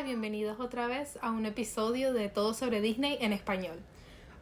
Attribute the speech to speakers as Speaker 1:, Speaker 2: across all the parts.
Speaker 1: Y bienvenidos otra vez a un episodio de Todo sobre Disney en español.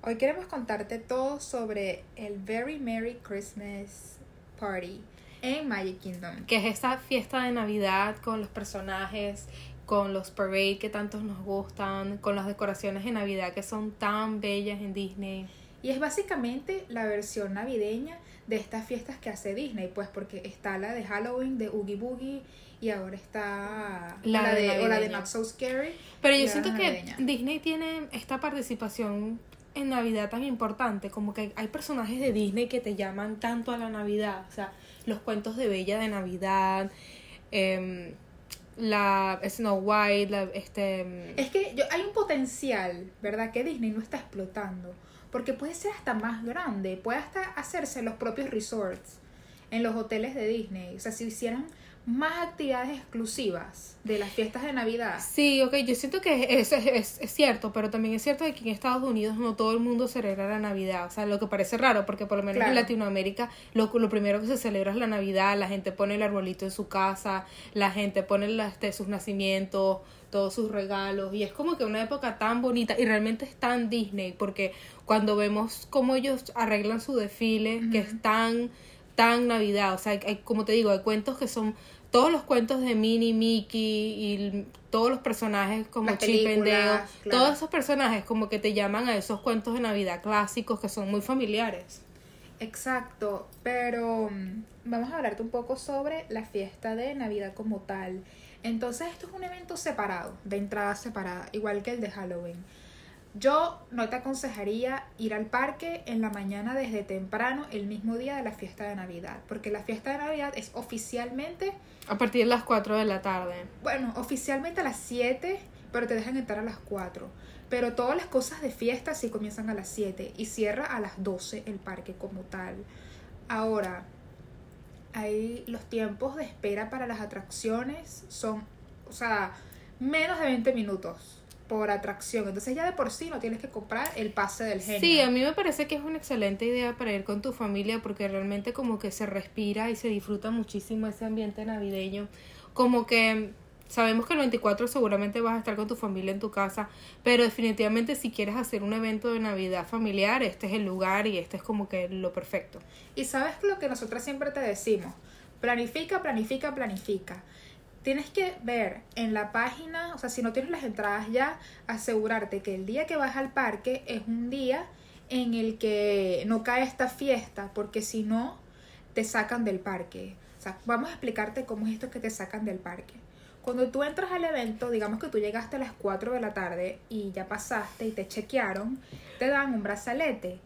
Speaker 2: Hoy queremos contarte todo sobre el Very Merry Christmas Party en Magic Kingdom.
Speaker 1: Que es esta fiesta de Navidad con los personajes, con los parades que tantos nos gustan, con las decoraciones de Navidad que son tan bellas en Disney.
Speaker 2: Y es básicamente la versión navideña de estas fiestas que hace Disney, pues porque está la de Halloween de Oogie Boogie y ahora está la, de, o la de Not So Scary.
Speaker 1: Pero yo siento que Disney tiene esta participación en Navidad tan importante, como que hay personajes de Disney que te llaman tanto a la Navidad, o sea, los cuentos de Bella de Navidad, eh, la Snow White, la, este...
Speaker 2: Es que yo, hay un potencial, ¿verdad? Que Disney no está explotando. Porque puede ser hasta más grande, puede hasta hacerse los propios resorts en los hoteles de Disney. O sea, si hicieran más actividades exclusivas de las fiestas de Navidad.
Speaker 1: Sí, ok, yo siento que eso es, es, cierto, pero también es cierto que aquí en Estados Unidos no todo el mundo celebra la Navidad, o sea, lo que parece raro, porque por lo menos en Latinoamérica lo, lo primero que se celebra es la Navidad, la gente pone el arbolito en su casa, la gente pone las, este, sus nacimientos, todos sus regalos, y es como que una época tan bonita, y realmente es tan Disney, porque cuando vemos cómo ellos arreglan su desfile, que es tan tan Navidad. O sea, hay, como te digo, hay cuentos que son todos los cuentos de Minnie, Mickey y todos los personajes como Chip and Dale, todos esos personajes como que te llaman a esos cuentos de Navidad clásicos que son muy familiares.
Speaker 2: Exacto, pero mm, vamos a hablarte un poco sobre la fiesta de Navidad como tal. Entonces esto es un evento separado, de entrada separada, igual que el de Halloween. Yo no te aconsejaría ir al parque en la mañana desde temprano el mismo día de la fiesta de Navidad, porque la fiesta de Navidad es oficialmente...
Speaker 1: A partir de las 4 de la tarde.
Speaker 2: Bueno, oficialmente a las 7, pero te dejan entrar a las 4. Pero todas las cosas de fiesta sí comienzan a las 7 y cierra a las 12 el parque como tal. Ahora, hay los tiempos de espera para las atracciones son, o sea, menos de 20 minutos por atracción. Entonces ya de por sí no tienes que comprar el pase del genio.
Speaker 1: Sí, a mí me parece que es una excelente idea para ir con tu familia porque realmente como que se respira y se disfruta muchísimo ese ambiente navideño. Como que sabemos que el 24 seguramente vas a estar con tu familia en tu casa, pero definitivamente si quieres hacer un evento de Navidad familiar, este es el lugar y este es como que lo perfecto.
Speaker 2: Y sabes lo que nosotras siempre te decimos, planifica, planifica, planifica tienes que ver en la página, o sea, si no tienes las entradas ya, asegurarte que el día que vas al parque es un día en el que no cae esta fiesta, porque si no, te sacan del parque. O sea, vamos a explicarte cómo es esto que te sacan del parque. Cuando tú entras al evento, digamos que tú llegaste a las 4 de la tarde y ya pasaste y te chequearon, te dan un brazalete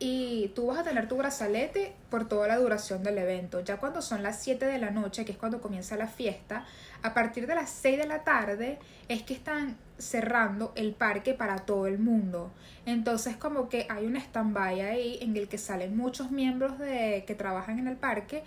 Speaker 2: y tú vas a tener tu brazalete por toda la duración del evento. Ya cuando son las 7 de la noche, que es cuando comienza la fiesta, a partir de las 6 de la tarde es que están cerrando el parque para todo el mundo. Entonces como que hay un stand-by ahí en el que salen muchos miembros de que trabajan en el parque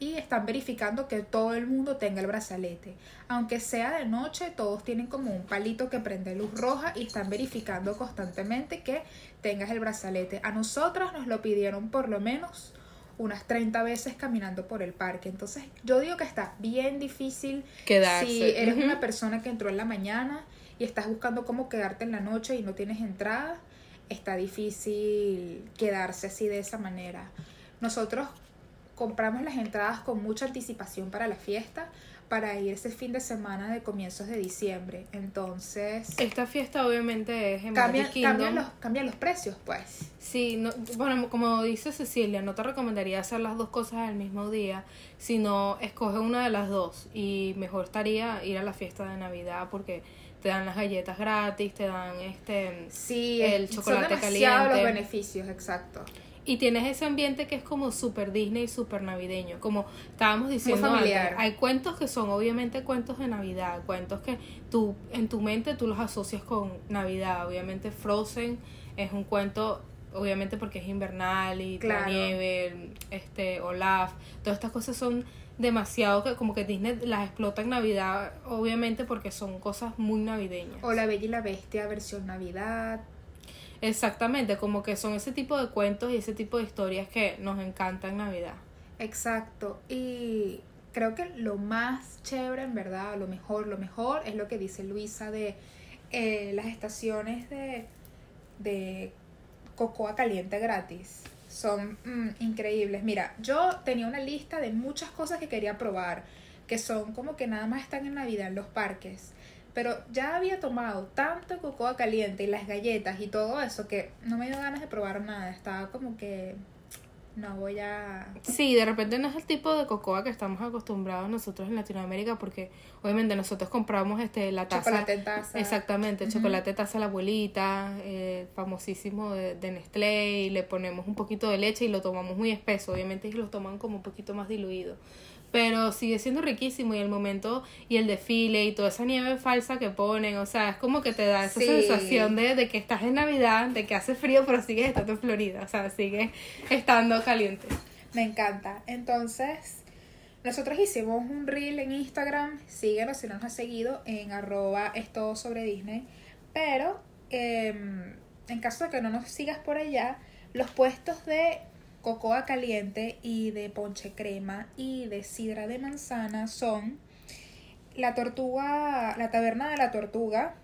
Speaker 2: y están verificando que todo el mundo tenga el brazalete. Aunque sea de noche, todos tienen como un palito que prende luz roja y están verificando constantemente que tengas el brazalete. A nosotras nos lo pidieron por lo menos unas 30 veces caminando por el parque. Entonces, yo digo que está bien difícil
Speaker 1: quedarse.
Speaker 2: Si eres una persona que entró en la mañana y estás buscando cómo quedarte en la noche y no tienes entrada, está difícil quedarse así de esa manera. Nosotros compramos las entradas con mucha anticipación para la fiesta para ir ese fin de semana de comienzos de diciembre. Entonces...
Speaker 1: Esta fiesta obviamente es en
Speaker 2: cambia, cambian los, cambian los precios, pues.
Speaker 1: Sí, no, bueno, como dice Cecilia, no te recomendaría hacer las dos cosas al mismo día, sino escoge una de las dos y mejor estaría ir a la fiesta de Navidad porque te dan las galletas gratis, te dan este
Speaker 2: sí, el chocolate son caliente. los beneficios, exacto.
Speaker 1: Y tienes ese ambiente que es como super Disney, super navideño. Como estábamos diciendo antes, hay cuentos que son obviamente cuentos de Navidad, cuentos que tú en tu mente tú los asocias con Navidad. Obviamente Frozen es un cuento obviamente porque es invernal y la nieve, este Olaf, todas estas cosas son demasiado que como que Disney las explota en Navidad, obviamente porque son cosas muy navideñas.
Speaker 2: O La Bella y la Bestia versión Navidad.
Speaker 1: Exactamente, como que son ese tipo de cuentos y ese tipo de historias que nos encantan en Navidad.
Speaker 2: Exacto. Y creo que lo más chévere, en verdad, lo mejor, lo mejor es lo que dice Luisa de eh, las estaciones de, de cocoa caliente gratis. Son mm, increíbles. Mira, yo tenía una lista de muchas cosas que quería probar, que son como que nada más están en Navidad en los parques. Pero ya había tomado tanto cocoa caliente y las galletas y todo eso que no me dio ganas de probar nada. Estaba como que no voy a...
Speaker 1: Sí, de repente no es el tipo de cocoa que estamos acostumbrados nosotros en Latinoamérica porque obviamente nosotros compramos este la taza.
Speaker 2: Chocolate taza.
Speaker 1: Exactamente, el chocolate taza la abuelita, eh, famosísimo de, de, Nestlé y le ponemos un poquito de leche y lo tomamos muy espeso, obviamente y lo toman como un poquito más diluido pero sigue siendo riquísimo y el momento y el desfile y toda esa nieve falsa que ponen, o sea, es como que te da esa sensación de, de, que estás en Navidad, de que hace frío, pero sigues estando en Florida, o sea, sigues estando caliente.
Speaker 2: Me encanta. Entonces, nosotros hicimos un reel en Instagram, síguenos si no nos has seguido, en arroba esto sobre Disney, pero em, en caso de que no nos sigas por allá, los puestos de cocoa caliente y de ponche crema y de sidra de manzana son la tortuga, la taberna de la tortuga.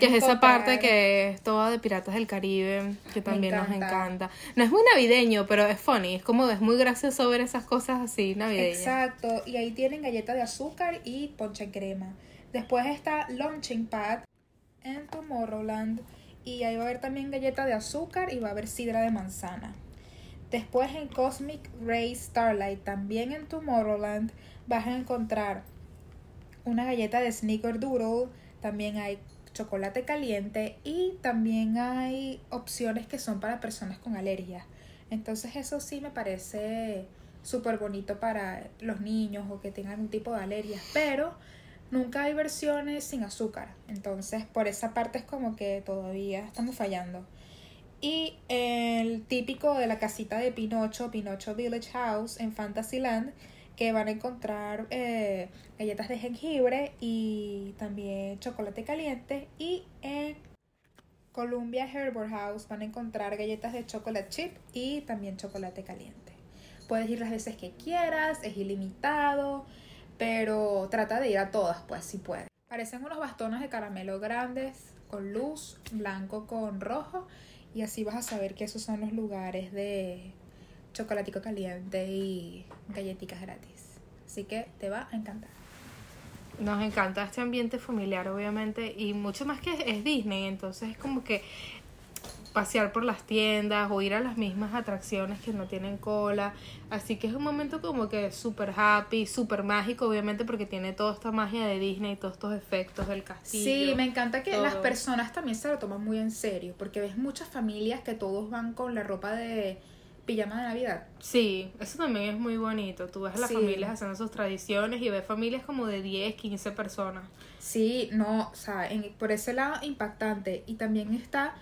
Speaker 1: que es esa parte que es toda de Piratas del Caribe, que también nos encanta. No es muy navideño, pero es funny, es como es muy gracioso ver esas cosas así navideñas.
Speaker 2: Exacto, y ahí tienen galleta de azúcar y ponche crema. Después está Launching Pad en Tomorrowland y ahí va a haber también galleta de azúcar y va a haber sidra de manzana. Después en Cosmic Ray Starlight, también en Tomorrowland, vas a encontrar una galleta de Snickerdoodle, también hay chocolate caliente y también hay opciones que son para personas con alergia. Entonces eso sí me parece súper bonito para los niños o que tengan un tipo de alergia, pero nunca hay versiones sin azúcar. Entonces por esa parte es como que todavía estamos fallando. Y el típico de la casita de Pinocho, Pinocho Village House en Fantasyland, que van a encontrar eh, galletas de jengibre y también chocolate caliente. Y en Columbia Herbert House van a encontrar galletas de chocolate chip y también chocolate caliente. Puedes ir las veces que quieras, es ilimitado, pero trata de ir a todas, pues si puedes. Parecen unos bastones de caramelo grandes con luz, blanco con rojo y así vas a saber que esos son los lugares de chocolatico caliente y galletitas gratis. Así que te va a encantar.
Speaker 1: Nos encanta este ambiente familiar, obviamente, y mucho más que es Disney, entonces es como que pasear por las tiendas o ir a las mismas atracciones que no tienen cola. Así que es un momento como que súper happy, súper mágico, obviamente porque tiene toda esta magia de Disney y todos estos efectos del castillo.
Speaker 2: Sí, me encanta que las personas también se lo toman muy en serio, porque ves muchas familias que todos van con la ropa de pijama de Navidad.
Speaker 1: Sí, eso también es muy bonito. Tú ves a las familias haciendo sus tradiciones y ves familias como de 10, 15 personas.
Speaker 2: Sí, no, o sea, por ese lado impactante. Y también está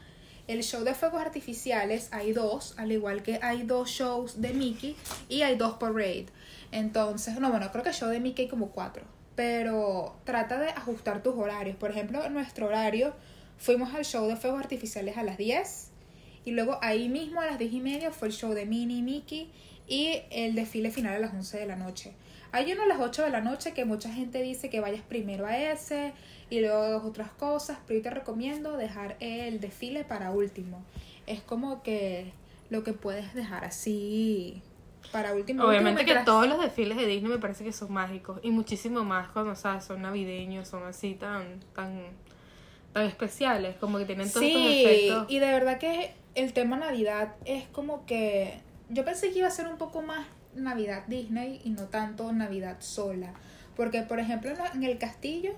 Speaker 2: el show de fuegos artificiales hay dos, al igual que hay dos shows de Mickey y hay dos parade. Entonces, no, bueno, creo que show de Mickey hay como cuatro. Pero trata de ajustar tus horarios. Por ejemplo, en nuestro horario fuimos al show de fuegos artificiales a las 10. Y luego ahí mismo a las 10 y media fue el show de Minnie y Mickey y el desfile final a las 11 de la noche. Hay uno a las 8 de la noche que mucha gente dice que vayas primero a ese y luego otras cosas, pero yo te recomiendo dejar el desfile para último. Es como que lo que puedes dejar así para último.
Speaker 1: Obviamente que todos los desfiles de Disney me parece que son mágicos y muchísimo más cuando sabes son navideños, son así tan tan tan especiales, como que tienen todos estos efectos.
Speaker 2: y de verdad que el tema Navidad es como que yo pensé que iba a ser un poco más Navidad Disney y no tanto Navidad sola, porque por ejemplo en el castillo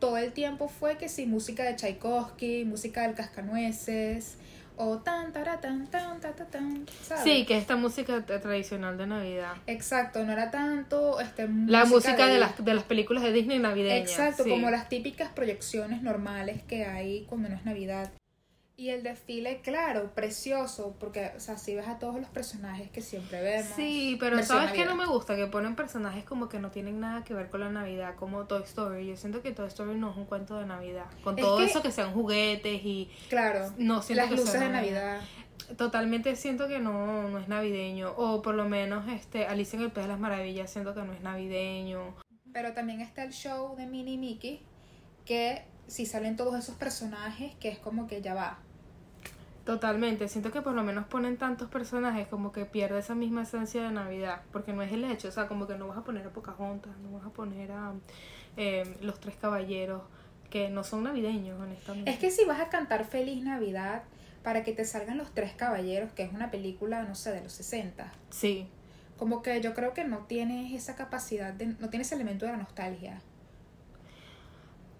Speaker 2: todo el tiempo fue que si música de Tchaikovsky, música del Cascanueces, o tan, tan, tan, tan, tan, tan,
Speaker 1: ¿sabes? Sí, que esta música tradicional de Navidad.
Speaker 2: Exacto, no era tanto este,
Speaker 1: la música de, las, de las películas de Disney navideñas.
Speaker 2: Exacto, como las típicas proyecciones normales que hay cuando no es Navidad. Y el desfile, claro, precioso, porque, o sea, si ves a todos los personajes que siempre vemos.
Speaker 1: Sí, pero ¿sabes qué no me gusta? Que ponen personajes como que no tienen nada que ver con la Navidad, como Toy Story. Yo siento que Toy Story no es un cuento de Navidad. Con todo eso que sean juguetes y...
Speaker 2: Claro, no las luces de Navidad.
Speaker 1: totalmente siento que no, no es navideño. O por lo menos este Alicia en el País de las Maravillas siento que no es navideño.
Speaker 2: Pero también está el show de Minnie y Mickey, que si salen todos esos personajes, que es como que ya va.
Speaker 1: Totalmente, siento que por lo menos ponen tantos personajes como que pierde esa misma esencia de Navidad, porque no es el hecho, o sea, como que no vas a poner a Pocahontas, no vas a poner a eh, los tres caballeros, que no son navideños, honestamente.
Speaker 2: Es que si vas a cantar Feliz Navidad para que te salgan los tres caballeros, que es una película, no sé, de los 60.
Speaker 1: Sí.
Speaker 2: Como que yo creo que no tienes esa capacidad, de, no tienes elemento de la nostalgia.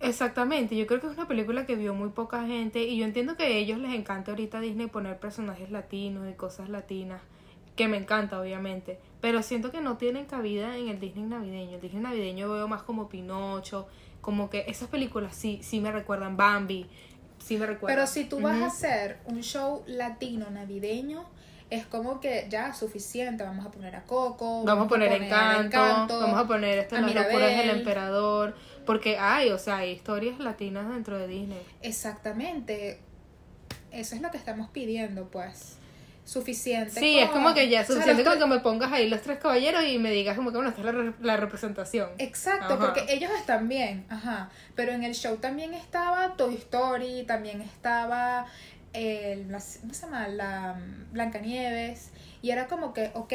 Speaker 1: Exactamente, yo creo que es una película que vio muy poca gente y yo entiendo que a ellos les encanta ahorita Disney poner personajes latinos y cosas latinas, que me encanta obviamente, pero siento que no tienen cabida en el Disney navideño. El Disney navideño veo más como Pinocho, como que esas películas sí, sí me recuerdan Bambi, sí me recuerdan.
Speaker 2: Pero si tú vas a hacer un show latino navideño, es como que ya suficiente, vamos a poner a Coco,
Speaker 1: vamos, a poner, encanto, vamos a poner esto las locuras del emperador porque hay, o sea, hay historias latinas dentro de Disney.
Speaker 2: Exactamente. Eso es lo que estamos pidiendo, pues. Suficiente.
Speaker 1: Sí, es como que ya, suficiente con que me pongas ahí los tres caballeros y me digas como que bueno, esta es la, la representación.
Speaker 2: Exacto, porque ellos están bien, ajá. Pero en el show también estaba Toy Story, también estaba el, ¿cómo se llama? La mm, Blancanieves. Y era como que, ok,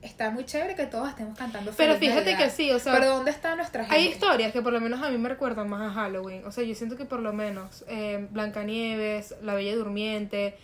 Speaker 2: está muy chévere que todos estemos cantando
Speaker 1: Pero fíjate que sí, o sea.
Speaker 2: Pero ¿dónde está nuestra gente?
Speaker 1: Hay historias que por lo menos a mí me recuerdan más a Halloween. O sea, yo siento que por lo menos eh, Blancanieves, La Bella Durmiente,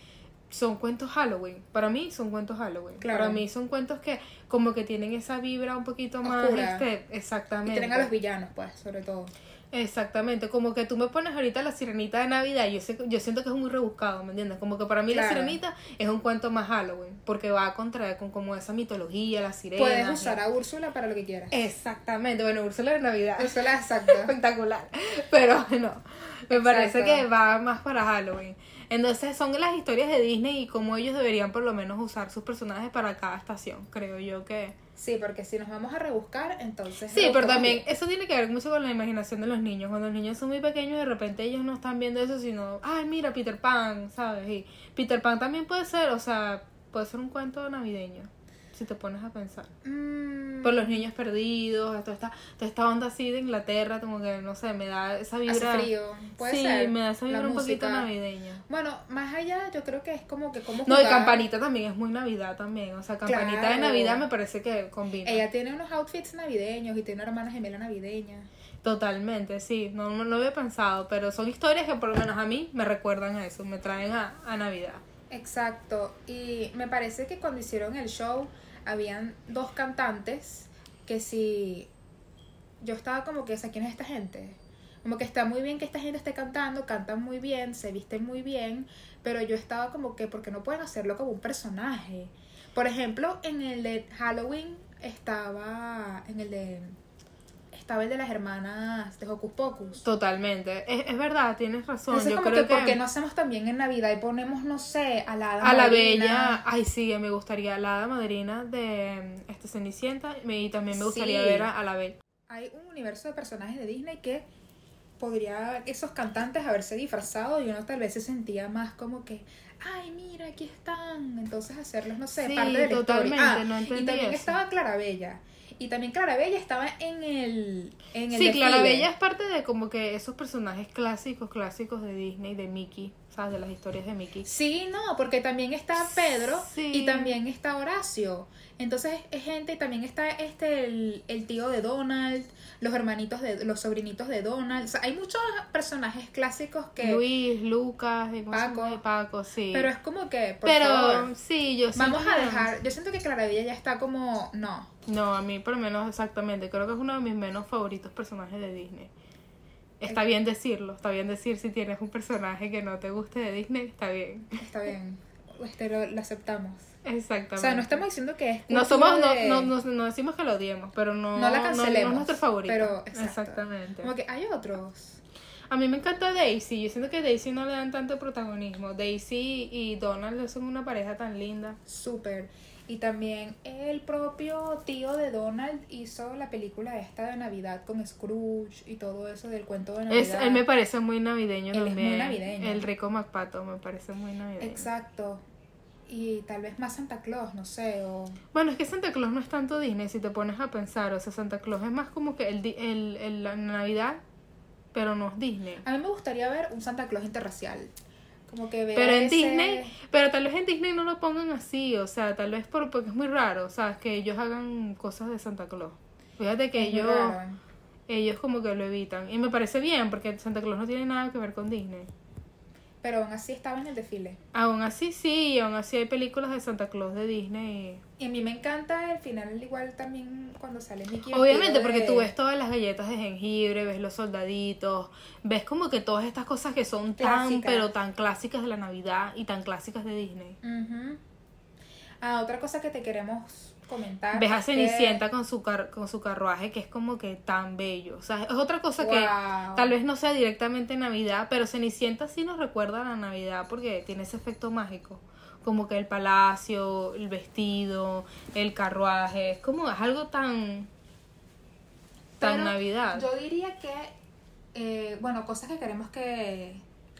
Speaker 1: son cuentos Halloween. Para mí son cuentos Halloween. Para mí son cuentos que como que tienen esa vibra un poquito más. Este, exactamente. Y
Speaker 2: tienen a los villanos, pues, sobre todo.
Speaker 1: Exactamente, como que tú me pones ahorita la sirenita de Navidad, yo sé, yo siento que es muy rebuscado, ¿me entiendes? Como que para mí la sirenita es un cuento más Halloween, porque va a contraer con como esa mitología, la sirena.
Speaker 2: Puedes usar a Úrsula para lo que quieras.
Speaker 1: Exactamente, bueno, Úrsula de Navidad.
Speaker 2: Úrsula, exacto.
Speaker 1: Espectacular. Pero no, me parece que va más para Halloween. Entonces son las historias de Disney y cómo ellos deberían por lo menos usar sus personajes para cada estación, creo yo que...
Speaker 2: Sí, porque si nos vamos a rebuscar, entonces...
Speaker 1: Sí, pero también eso tiene que ver mucho con la imaginación de los niños. Cuando los niños son muy pequeños, de repente ellos no están viendo eso, sino, ay, mira, Peter Pan, ¿sabes? Y Peter Pan también puede ser, o sea, puede ser un cuento navideño si te pones a pensar. Mm. Por los niños perdidos, toda esta, toda esta onda así de Inglaterra, como que, no sé, me da esa vibra.
Speaker 2: Hace frío, puede
Speaker 1: sí,
Speaker 2: ser.
Speaker 1: me da esa vibra un poquito navideña.
Speaker 2: Bueno, más allá, yo creo que es como que como
Speaker 1: No, y Campanita también es muy Navidad también, o sea, Campanita de Navidad me parece que combina.
Speaker 2: Ella tiene unos outfits navideños y tiene una hermana gemela navideña.
Speaker 1: Totalmente, sí, no, no lo había pensado, pero son historias que por lo menos a mí me recuerdan a eso, me traen a, a Navidad.
Speaker 2: Exacto, y me parece que cuando hicieron el show habían dos cantantes que si yo estaba como que, ¿quién es esta gente? Como que está muy bien que esta gente esté cantando, cantan muy bien, se visten muy bien, pero yo estaba como que, porque no pueden hacerlo como un personaje? Por ejemplo, en el de Halloween estaba, en el de estaba el de las hermanas de Hocus Pocus.
Speaker 1: Totalmente. Es, es verdad, tienes razón.
Speaker 2: Yo creo que, porque no hacemos también en Navidad y ponemos, no sé, a la hada
Speaker 1: A la bella. Ay, sí, me gustaría la hada madrina de este Cenicienta y también me gustaría ver a, la bella.
Speaker 2: Hay un universo de personajes de Disney que podría esos cantantes haberse disfrazado y uno tal vez se sentía más como que ay mira aquí están. Entonces hacerlos no sé parte de la totalmente, ah, no y también estaba Clarabella. Y también Clarabella estaba en el. En el
Speaker 1: sí, Clarabella es parte de como que esos personajes clásicos, clásicos de Disney, de Mickey, ¿sabes? De las historias de Mickey.
Speaker 2: Sí, no, porque también está Pedro y también está Horacio. Entonces es gente, también está este, el, tío de Donald, los hermanitos de, los sobrinitos de Donald. O sea, hay muchos personajes clásicos que.
Speaker 1: Luis, Lucas, Paco. Paco, sí.
Speaker 2: Pero es como que.
Speaker 1: Pero sí, yo
Speaker 2: Vamos a dejar. Yo siento que Clarabella ya está como. No.
Speaker 1: No, a mí por lo menos exactamente. Creo que es uno de mis menos favoritos personajes de Disney. Está bien decirlo, está bien decir si tienes un personaje que no te guste de Disney, está bien.
Speaker 2: Está bien, este lo, aceptamos.
Speaker 1: Exactamente. O
Speaker 2: sea, no estamos diciendo que es.
Speaker 1: No, somos, no, no, no, decimos que lo odiemos, pero no,
Speaker 2: no la cancelemos. No, es
Speaker 1: nuestro favorito.
Speaker 2: Pero, exactamente. Como que hay otros.
Speaker 1: A mí me encanta Daisy. Yo siento que Daisy no le dan tanto protagonismo. Daisy y Donald son una pareja tan linda.
Speaker 2: Súper. Y también el propio tío de Donald hizo la película esta de Navidad con Scrooge y todo eso del cuento de Navidad.
Speaker 1: él me parece muy navideño
Speaker 2: él
Speaker 1: también.
Speaker 2: Es muy navideño.
Speaker 1: El rico MacPato me parece muy navideño.
Speaker 2: Exacto. y tal vez más Santa Claus, no sé, o...
Speaker 1: Bueno, es que Santa Claus no es tanto Disney si te pones a pensar, o sea, Santa Claus es más como que el, el, el la Navidad, pero no es Disney.
Speaker 2: A mí me gustaría ver un Santa Claus interracial. Como que
Speaker 1: Pero en Disney, pero tal vez en Disney no lo pongan así, o sea, tal vez por, porque es muy raro, ¿sabes? Que ellos hagan cosas de Santa Claus. Fíjate que ellos, ellos como que lo evitan. Y me parece bien, porque Santa Claus no tiene nada que ver con Disney.
Speaker 2: Pero aún así estaba en el desfile.
Speaker 1: Aún así sí, aún así hay películas de Santa Claus de Disney.
Speaker 2: Y a mí me encanta el final igual también cuando sale Mickey.
Speaker 1: Obviamente, porque tú ves las galletas de jengibre, ves los soldaditos, ves como que todas estas cosas que son tan, pero tan clásicas de la Navidad y tan clásicas de Disney.
Speaker 2: Ah, otra cosa que te queremos comentar.
Speaker 1: Ves a Cenicienta con, su con su carruaje que es como que tan bello. O sea, es otra cosa que tal vez no sea directamente Navidad, pero Cenicienta sí nos recuerda a la Navidad porque tiene ese efecto mágico. Como que el palacio, el vestido, el carruaje, es como, es algo tan... tan Navidad.
Speaker 2: Yo diría que, eh, bueno, cosas que queremos que,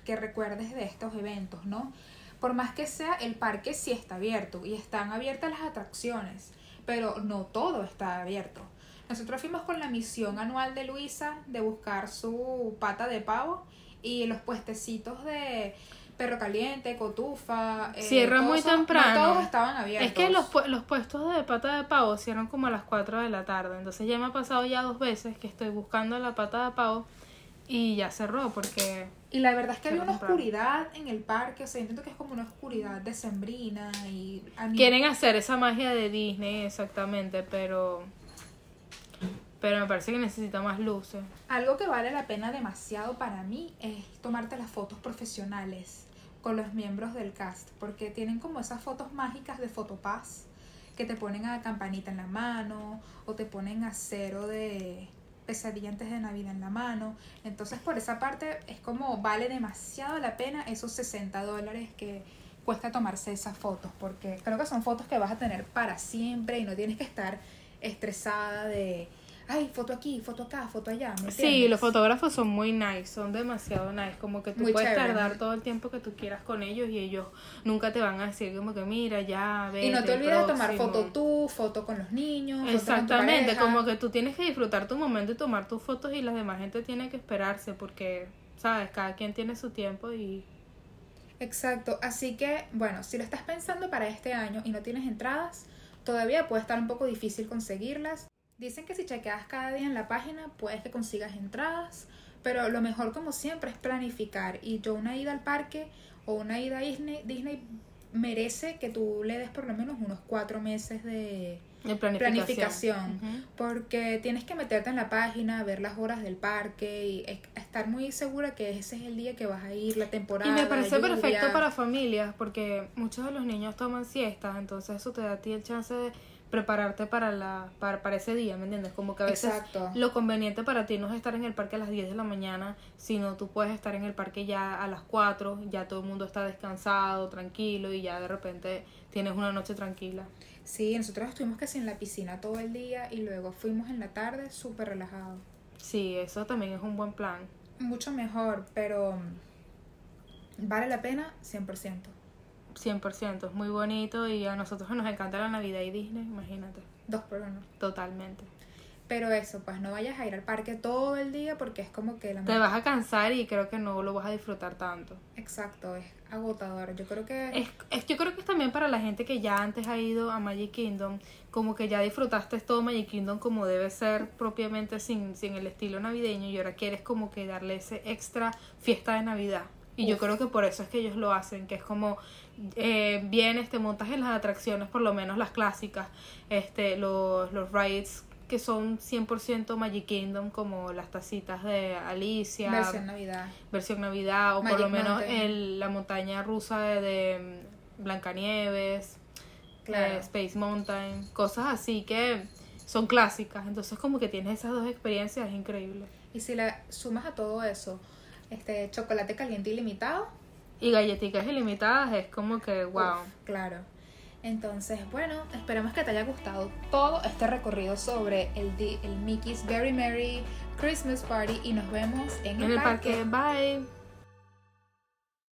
Speaker 2: que recuerdes de estos eventos, ¿no? Por más que sea, el parque sí está abierto y están abiertas las atracciones, pero no todo está abierto. Nosotros fuimos con la misión anual de Luisa de buscar su pata de pavo y los puestecitos de perro caliente, cotufa.
Speaker 1: Eh, Cierra muy temprano.
Speaker 2: todos estaban abiertos.
Speaker 1: Es que los, los puestos de pata de pavo cierran como a las 4 de la tarde. Entonces ya me ha pasado ya dos veces que estoy buscando la pata de pavo y ya cerró porque
Speaker 2: y la verdad es que había una oscuridad en el parque, o sea, entiendo que es como una oscuridad decembrina y...
Speaker 1: Quieren hacer esa magia de Disney, exactamente, pero... Pero me parece que necesita más luces.
Speaker 2: Algo que vale la pena demasiado para mí es tomarte las fotos profesionales con los miembros del cast, porque tienen como esas fotos mágicas de Fotopaz, que te ponen a campanita en la mano o te ponen a cero de pesadilla antes de Navidad en la mano. Entonces por esa parte es como vale demasiado la pena esos 60 dólares que cuesta tomarse esas fotos, porque creo que son fotos que vas a tener para siempre y no tienes que estar estresada de ay, foto aquí, foto acá, foto allá.
Speaker 1: sí, los fotógrafos son muy nice, son demasiado nice, como que tú puedes tardar todo el tiempo que tú quieras con ellos y ellos nunca te van a decir como que mira, ya, ve.
Speaker 2: Y no te olvides de tomar foto tú, foto con los niños.
Speaker 1: Exactamente, como que tú tienes que disfrutar tu momento y tomar tus fotos y la demás gente tiene que esperarse porque, sabes, cada quien tiene su tiempo y...
Speaker 2: Exacto, así que, bueno, si lo estás pensando para este año y no tienes entradas, todavía puede estar un poco difícil conseguirlas. Dicen que si chequeas cada día en la página puedes que consigas entradas, pero lo mejor como siempre es planificar. Y yo una ida al parque o una ida a Disney, Disney merece que tú le des por lo menos unos cuatro meses de, planificación, porque tienes que meterte en la página, ver las horas del parque y estar muy segura que ese es el día que vas a ir, la temporada.
Speaker 1: Y me parece perfecto para familias, porque muchos de los niños toman siestas, entonces eso te da a ti el chance de prepararte para la para, para ese día, ¿me entiendes? Como que a veces lo conveniente para ti no es estar en el parque a las 10 de la mañana, sino tú puedes estar en el parque ya a las 4, ya todo el mundo está descansado, tranquilo y ya de repente tienes una noche tranquila.
Speaker 2: Sí, nosotros estuvimos casi en la piscina todo el día y luego fuimos en la tarde súper relajados.
Speaker 1: Sí, eso también es un buen plan.
Speaker 2: Mucho mejor, pero vale la pena 100%.
Speaker 1: 100%, es muy bonito y a nosotros nos encanta la Navidad y Disney, imagínate.
Speaker 2: Dos por uno.
Speaker 1: Totalmente.
Speaker 2: Pero eso, pues no vayas a ir al parque todo el día porque es como que
Speaker 1: la... Te vas a cansar y creo que no lo vas a disfrutar tanto.
Speaker 2: Exacto, es agotador. Yo creo que...
Speaker 1: Es, es, yo creo que es también para la gente que ya antes ha ido a Magic Kingdom, como que ya disfrutaste todo Magic Kingdom como debe ser propiamente sin, sin el estilo navideño y ahora quieres como que darle ese extra fiesta de Navidad. Y yo creo que por eso es que ellos lo hacen, que es como eh, bien este montaje en las atracciones, por lo menos las clásicas, este los, los rides que son 100% Magic Kingdom, como las tacitas de Alicia.
Speaker 2: Versión Navidad.
Speaker 1: Versión Navidad, o por lo menos el, la montaña rusa de, Blancanieves, claro. Space Mountain, cosas así que son clásicas. Entonces como que tienes esas dos experiencias, es increíble.
Speaker 2: Y si le sumas a todo eso, este chocolate caliente ilimitado,
Speaker 1: y galletitas ilimitadas es como que wow.
Speaker 2: claro. Entonces, bueno, esperemos que te haya gustado todo este recorrido sobre el, el Mickey's Very Merry Christmas Party y nos vemos en, el, parque.
Speaker 1: Bye.